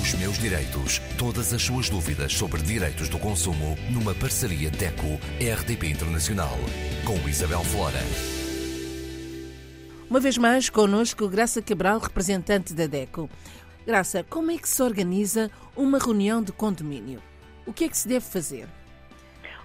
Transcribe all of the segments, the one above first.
Os meus direitos. Todas as suas dúvidas sobre direitos do consumo numa parceria DECO-RDP Internacional. Com Isabel Flora. Uma vez mais, connosco Graça Cabral, representante da DECO. Graça, como é que se organiza uma reunião de condomínio? O que é que se deve fazer?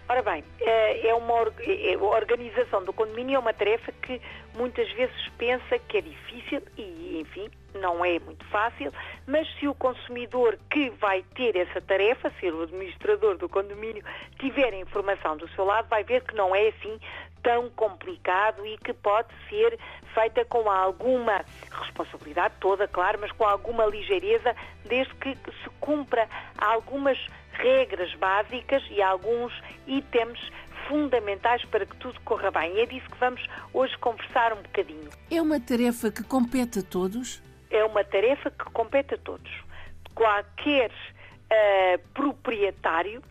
Ora bem, é uma é, a organização do condomínio é uma tarefa que muitas vezes pensa que é difícil e, enfim, não é muito fácil, mas se o consumidor que vai ter essa tarefa, ser o administrador do condomínio, tiver a informação do seu lado, vai ver que não é assim tão complicado e que pode ser feita com alguma responsabilidade toda, claro, mas com alguma ligeireza, desde que se cumpra algumas regras básicas e alguns itens fundamentais para que tudo corra bem. E é disso que vamos hoje conversar um bocadinho. É uma tarefa que compete a todos? É uma tarefa que compete a todos. Qualquer uh, proprietário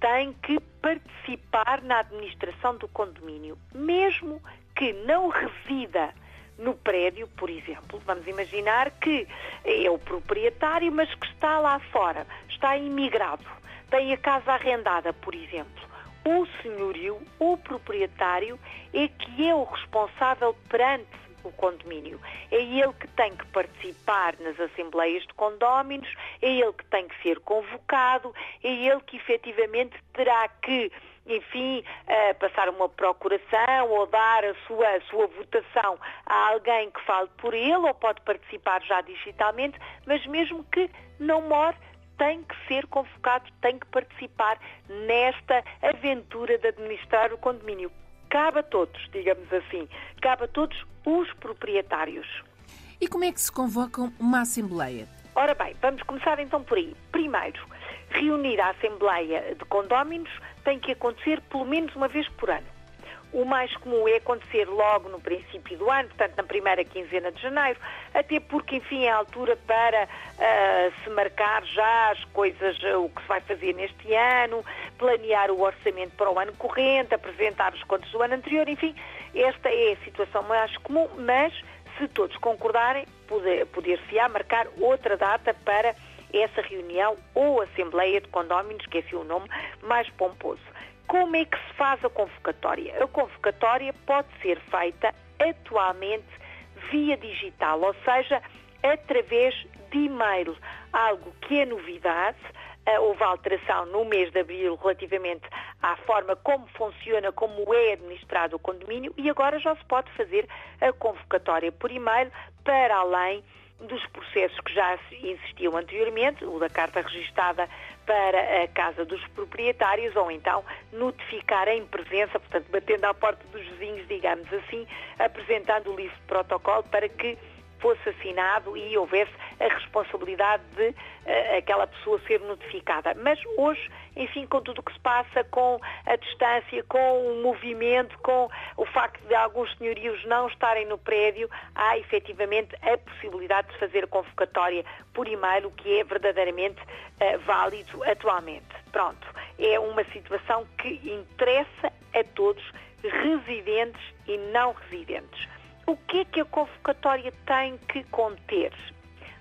tem que participar na administração do condomínio, mesmo que não resida no prédio, por exemplo. Vamos imaginar que é o proprietário, mas que está lá fora, está imigrado, tem a casa arrendada, por exemplo. O senhorio, o proprietário, é que é o responsável perante o condomínio. É ele que tem que participar nas assembleias de condóminos, é ele que tem que ser convocado, é ele que efetivamente terá que enfim, uh, passar uma procuração ou dar a sua, a sua votação a alguém que fale por ele ou pode participar já digitalmente, mas mesmo que não more, tem que ser convocado, tem que participar nesta aventura de administrar o condomínio. Cabe a todos, digamos assim, cabe a todos os proprietários. E como é que se convoca uma Assembleia? Ora bem, vamos começar então por aí. Primeiro, reunir a Assembleia de Condóminos tem que acontecer pelo menos uma vez por ano. O mais comum é acontecer logo no princípio do ano, portanto na primeira quinzena de janeiro, até porque, enfim, é a altura para uh, se marcar já as coisas, uh, o que se vai fazer neste ano, planear o orçamento para o ano corrente, apresentar os contos do ano anterior, enfim, esta é a situação mais comum, mas se todos concordarem, poder-se-á marcar outra data para essa reunião ou Assembleia de Condóminos, que é assim o nome mais pomposo. Como é que se faz a convocatória? A convocatória pode ser feita atualmente via digital, ou seja, através de e-mail, algo que é novidade. Uh, houve alteração no mês de abril relativamente à forma como funciona, como é administrado o condomínio e agora já se pode fazer a convocatória por e-mail para além dos processos que já existiam anteriormente, o da carta registada para a casa dos proprietários, ou então notificar em presença, portanto, batendo à porta dos vizinhos, digamos assim, apresentando o livro de protocolo para que fosse assinado e houvesse a responsabilidade de uh, aquela pessoa ser notificada. Mas hoje, enfim, com tudo o que se passa, com a distância, com o movimento, com o facto de alguns senhorios não estarem no prédio, há efetivamente a possibilidade de fazer a convocatória por e-mail, o que é verdadeiramente uh, válido atualmente. Pronto, é uma situação que interessa a todos, residentes e não residentes. O que é que a convocatória tem que conter?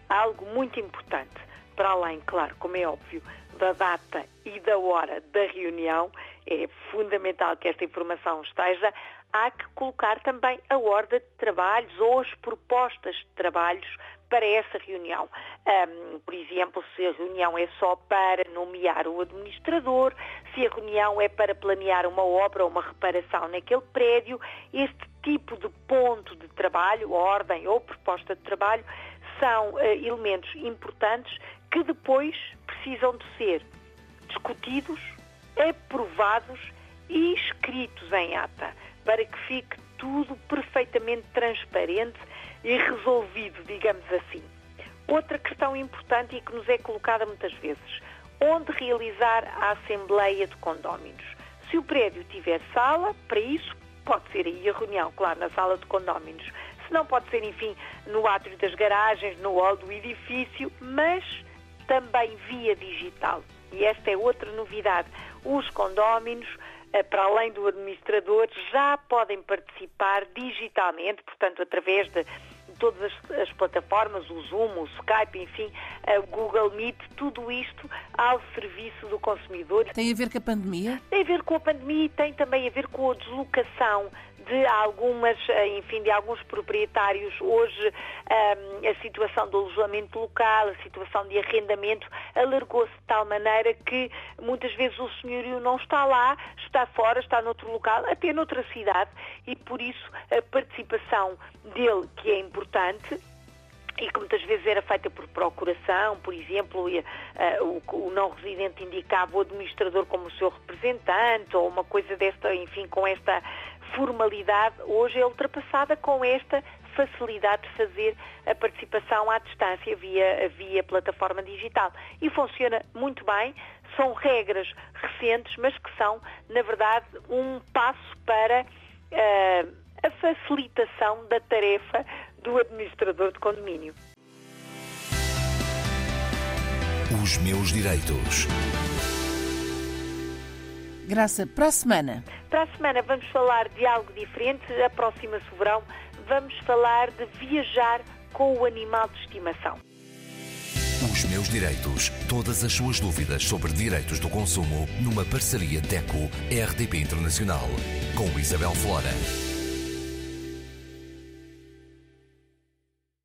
Algo muito importante, para além, claro, como é óbvio, da data e da hora da reunião, é fundamental que esta informação esteja, há que colocar também a ordem de trabalhos ou as propostas de trabalhos para essa reunião. Um, por exemplo, se a reunião é só para nomear o administrador, se a reunião é para planear uma obra ou uma reparação naquele prédio, este tipo de ponto de trabalho, ordem ou proposta de trabalho, são uh, elementos importantes que depois precisam de ser discutidos, aprovados e escritos em ata, para que fique tudo perfeitamente transparente e resolvido, digamos assim. Outra questão importante e que nos é colocada muitas vezes, onde realizar a Assembleia de Condóminos? Se o prédio tiver sala, para isso pode ser aí a reunião, claro, na sala de condóminos. Se não pode ser, enfim, no átrio das garagens, no hall do edifício, mas também via digital. E esta é outra novidade. Os condóminos eh, para além do administrador, já podem participar digitalmente, portanto, através de, todas as, as, plataformas, o Zoom, o Skype, enfim, o Google Meet, tudo isto ao serviço do consumidor. Tem a ver com a pandemia? Tem a ver com a pandemia e tem também a ver com a deslocação de algumas, eh, enfim, de alguns proprietários. Hoje ehm, a situação do alojamento local, a situação de arrendamento alargou-se de tal maneira que muitas vezes o senhorio não está lá, está fora, está noutro local, até noutra cidade e por isso a participação dele, que é importante, e que muitas vezes era feita por procuração, por exemplo, o, o, não residente indicava o administrador como o seu representante, ou uma coisa desta, enfim, com esta formalidade, hoje é ultrapassada com esta facilidade de fazer a participação à distância via, via plataforma digital. E funciona muito bem, são regras recentes, mas que são, na verdade, um passo para uh, a facilitação da tarefa do administrador de condomínio. Os meus direitos. Graça, para a semana. Para a semana vamos falar de algo diferente. Aproxima-se o verão. Vamos falar de viajar com o animal de estimação. Os meus direitos. Todas as suas dúvidas sobre direitos do consumo numa parceria DECO-RDP Internacional com Isabel Flora.